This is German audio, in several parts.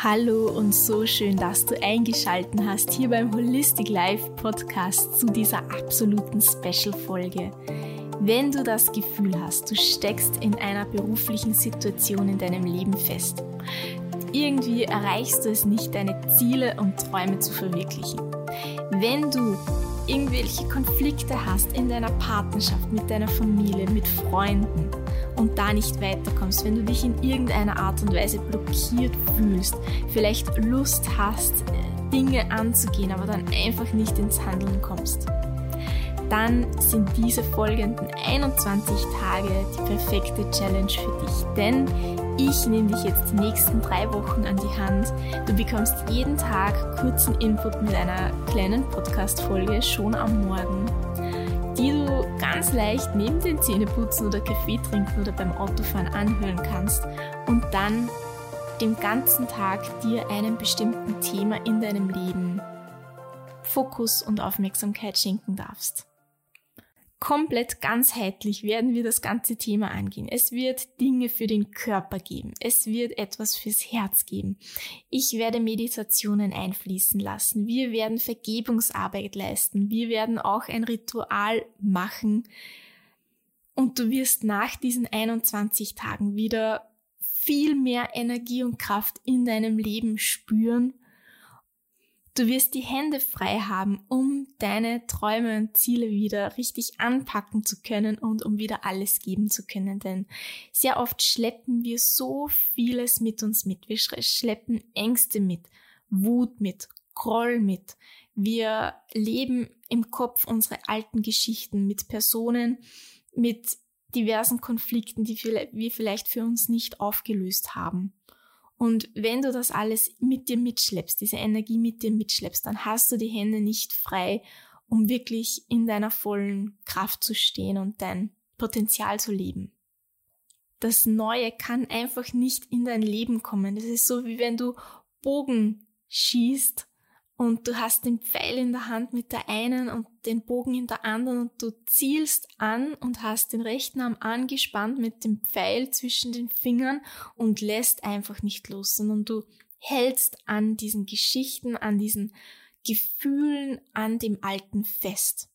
Hallo und so schön, dass du eingeschalten hast hier beim Holistic Life Podcast zu dieser absoluten Special-Folge. Wenn du das Gefühl hast, du steckst in einer beruflichen Situation in deinem Leben fest, irgendwie erreichst du es nicht, deine Ziele und Träume zu verwirklichen. Wenn du irgendwelche Konflikte hast in deiner Partnerschaft, mit deiner Familie, mit Freunden und da nicht weiterkommst, wenn du dich in irgendeiner Art und Weise blockiert fühlst, vielleicht Lust hast, Dinge anzugehen, aber dann einfach nicht ins Handeln kommst, dann sind diese folgenden 21 Tage die perfekte Challenge für dich. Denn ich nehme dich jetzt die nächsten drei Wochen an die Hand. Du bekommst jeden Tag kurzen Input mit einer kleinen Podcast-Folge schon am Morgen, die du ganz leicht neben den Zähneputzen oder Kaffee trinken oder beim Autofahren anhören kannst und dann den ganzen Tag dir einem bestimmten Thema in deinem Leben Fokus und Aufmerksamkeit schenken darfst komplett ganzheitlich werden wir das ganze Thema angehen. Es wird Dinge für den Körper geben. Es wird etwas fürs Herz geben. Ich werde Meditationen einfließen lassen. Wir werden Vergebungsarbeit leisten. Wir werden auch ein Ritual machen. Und du wirst nach diesen 21 Tagen wieder viel mehr Energie und Kraft in deinem Leben spüren Du wirst die Hände frei haben, um deine Träume und Ziele wieder richtig anpacken zu können und um wieder alles geben zu können. Denn sehr oft schleppen wir so vieles mit uns mit. Wir schleppen Ängste mit, Wut mit, Groll mit. Wir leben im Kopf unsere alten Geschichten mit Personen, mit diversen Konflikten, die wir vielleicht für uns nicht aufgelöst haben. Und wenn du das alles mit dir mitschleppst, diese Energie mit dir mitschleppst, dann hast du die Hände nicht frei, um wirklich in deiner vollen Kraft zu stehen und dein Potenzial zu leben. Das Neue kann einfach nicht in dein Leben kommen. Das ist so, wie wenn du Bogen schießt und du hast den Pfeil in der Hand mit der einen und den Bogen in der anderen und du zielst an und hast den rechten Arm angespannt mit dem Pfeil zwischen den Fingern und lässt einfach nicht los, sondern du hältst an diesen Geschichten, an diesen Gefühlen, an dem Alten fest.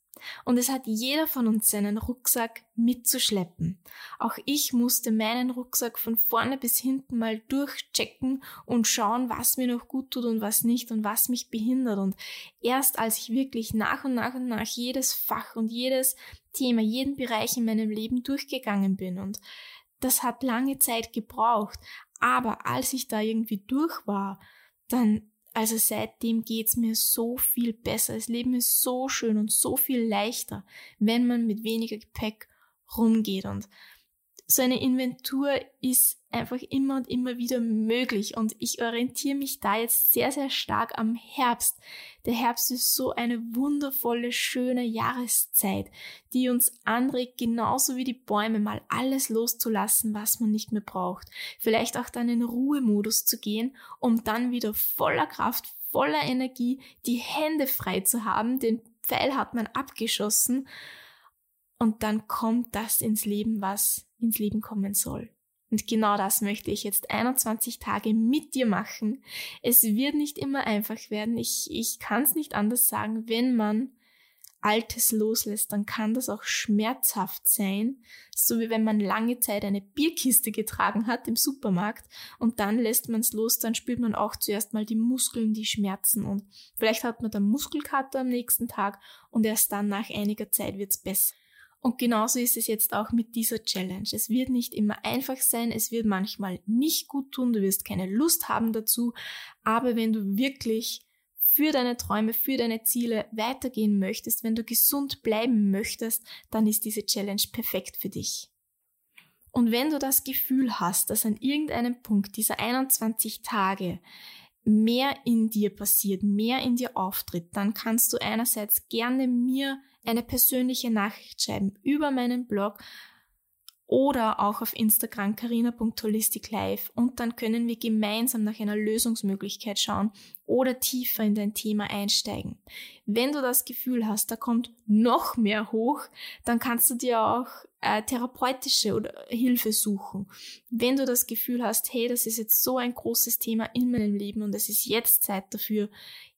Und es hat jeder von uns seinen Rucksack mitzuschleppen. Auch ich musste meinen Rucksack von vorne bis hinten mal durchchecken und schauen, was mir noch gut tut und was nicht und was mich behindert. Und erst als ich wirklich nach und nach und nach jedes Fach und jedes Thema, jeden Bereich in meinem Leben durchgegangen bin und das hat lange Zeit gebraucht. Aber als ich da irgendwie durch war, dann also seitdem geht's mir so viel besser. Das Leben ist so schön und so viel leichter, wenn man mit weniger Gepäck rumgeht. Und so eine Inventur ist einfach immer und immer wieder möglich und ich orientiere mich da jetzt sehr, sehr stark am Herbst. Der Herbst ist so eine wundervolle, schöne Jahreszeit, die uns anregt, genauso wie die Bäume mal alles loszulassen, was man nicht mehr braucht. Vielleicht auch dann in Ruhemodus zu gehen, um dann wieder voller Kraft, voller Energie die Hände frei zu haben. Den Pfeil hat man abgeschossen und dann kommt das ins Leben, was ins Leben kommen soll. Und genau das möchte ich jetzt 21 Tage mit dir machen. Es wird nicht immer einfach werden. Ich, ich kann es nicht anders sagen. Wenn man Altes loslässt, dann kann das auch schmerzhaft sein. So wie wenn man lange Zeit eine Bierkiste getragen hat im Supermarkt und dann lässt man es los, dann spürt man auch zuerst mal die Muskeln, die schmerzen und vielleicht hat man dann Muskelkater am nächsten Tag und erst dann nach einiger Zeit wird es besser. Und genauso ist es jetzt auch mit dieser Challenge. Es wird nicht immer einfach sein, es wird manchmal nicht gut tun, du wirst keine Lust haben dazu, aber wenn du wirklich für deine Träume, für deine Ziele weitergehen möchtest, wenn du gesund bleiben möchtest, dann ist diese Challenge perfekt für dich. Und wenn du das Gefühl hast, dass an irgendeinem Punkt dieser 21 Tage mehr in dir passiert, mehr in dir auftritt, dann kannst du einerseits gerne mir eine persönliche Nachricht schreiben über meinen Blog oder auch auf Instagram carina.holisticlife und dann können wir gemeinsam nach einer Lösungsmöglichkeit schauen oder tiefer in dein Thema einsteigen. Wenn du das Gefühl hast, da kommt noch mehr hoch, dann kannst du dir auch äh, therapeutische oder Hilfe suchen. Wenn du das Gefühl hast, hey, das ist jetzt so ein großes Thema in meinem Leben und es ist jetzt Zeit dafür,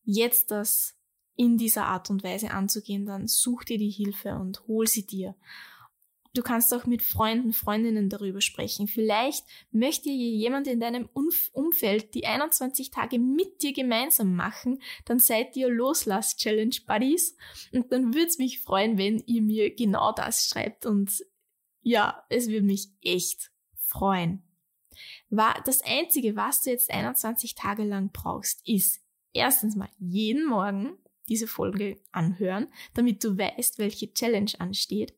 jetzt das in dieser Art und Weise anzugehen, dann such dir die Hilfe und hol sie dir. Du kannst auch mit Freunden, Freundinnen darüber sprechen. Vielleicht möchte jemand in deinem Umfeld die 21 Tage mit dir gemeinsam machen. Dann seid ihr Loslass-Challenge Buddies. Und dann würde es mich freuen, wenn ihr mir genau das schreibt. Und ja, es würde mich echt freuen. Das Einzige, was du jetzt 21 Tage lang brauchst, ist erstens mal jeden Morgen diese Folge anhören, damit du weißt, welche Challenge ansteht.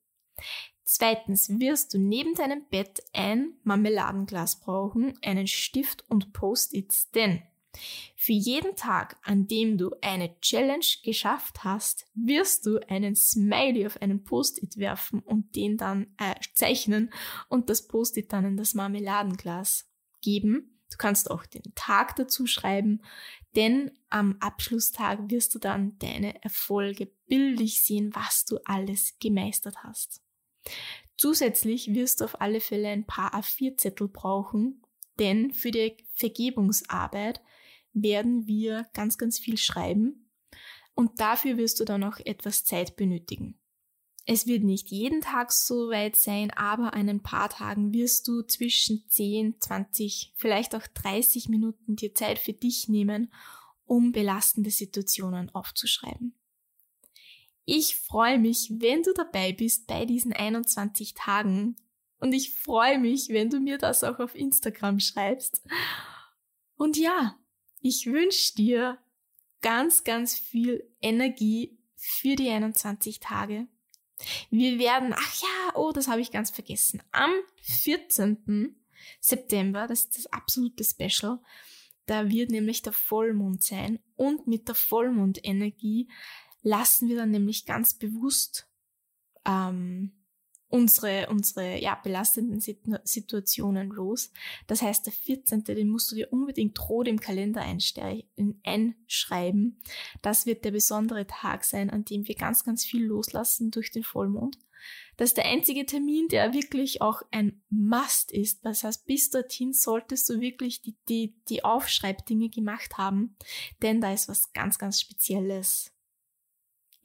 Zweitens wirst du neben deinem Bett ein Marmeladenglas brauchen, einen Stift und Post-its, denn für jeden Tag, an dem du eine Challenge geschafft hast, wirst du einen Smiley auf einen Post-it werfen und den dann äh, zeichnen und das Post-it dann in das Marmeladenglas geben. Du kannst auch den Tag dazu schreiben, denn am Abschlusstag wirst du dann deine Erfolge bildlich sehen, was du alles gemeistert hast. Zusätzlich wirst du auf alle Fälle ein paar A4-Zettel brauchen, denn für die Vergebungsarbeit werden wir ganz, ganz viel schreiben und dafür wirst du dann auch etwas Zeit benötigen. Es wird nicht jeden Tag so weit sein, aber an ein paar Tagen wirst du zwischen 10, 20, vielleicht auch 30 Minuten dir Zeit für dich nehmen, um belastende Situationen aufzuschreiben. Ich freue mich, wenn du dabei bist bei diesen 21 Tagen. Und ich freue mich, wenn du mir das auch auf Instagram schreibst. Und ja, ich wünsche dir ganz, ganz viel Energie für die 21 Tage. Wir werden, ach ja, oh, das habe ich ganz vergessen. Am 14. September, das ist das absolute Special, da wird nämlich der Vollmond sein und mit der Vollmondenergie lassen wir dann nämlich ganz bewusst ähm, unsere, unsere ja, belastenden Situationen los. Das heißt, der 14., den musst du dir unbedingt rot im Kalender einschreiben. Das wird der besondere Tag sein, an dem wir ganz, ganz viel loslassen durch den Vollmond. Das ist der einzige Termin, der wirklich auch ein Must ist. Das heißt, bis dorthin solltest du wirklich die, die, die Aufschreibdinge gemacht haben, denn da ist was ganz, ganz Spezielles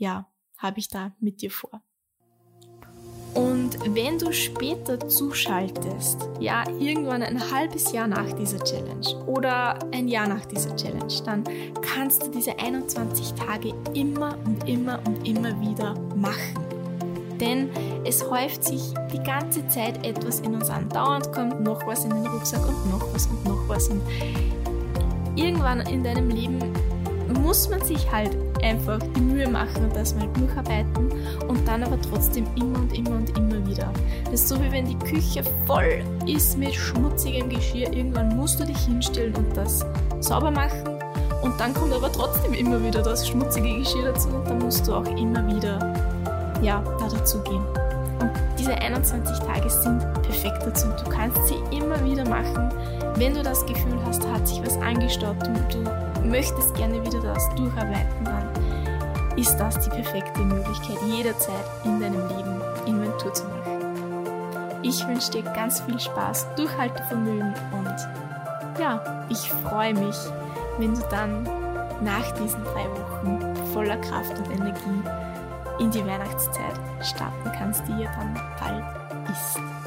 ja, habe ich da mit dir vor. Und wenn du später zuschaltest, ja, irgendwann ein halbes Jahr nach dieser Challenge oder ein Jahr nach dieser Challenge, dann kannst du diese 21 Tage immer und immer und immer wieder machen. Denn es häuft sich die ganze Zeit etwas in uns an. Dauernd kommt noch was in den Rucksack und noch was und noch was. Und irgendwann in deinem Leben muss man sich halt einfach die Mühe machen und das mal durcharbeiten und dann aber trotzdem immer und immer und immer wieder. Das ist so wie wenn die Küche voll ist mit schmutzigem Geschirr. Irgendwann musst du dich hinstellen und das sauber machen und dann kommt aber trotzdem immer wieder das schmutzige Geschirr dazu und dann musst du auch immer wieder ja, da dazu gehen. Und diese 21 Tage sind perfekt dazu. Du kannst sie immer wieder machen, wenn du das Gefühl hast, hat sich was angestaut und du möchtest gerne wieder das durcharbeiten, dann ist das die perfekte Möglichkeit, jederzeit in deinem Leben Inventur zu machen. Ich wünsche dir ganz viel Spaß, Durchhaltevermögen und ja, ich freue mich, wenn du dann nach diesen drei Wochen voller Kraft und Energie in die Weihnachtszeit starten kannst, die ja dann bald ist.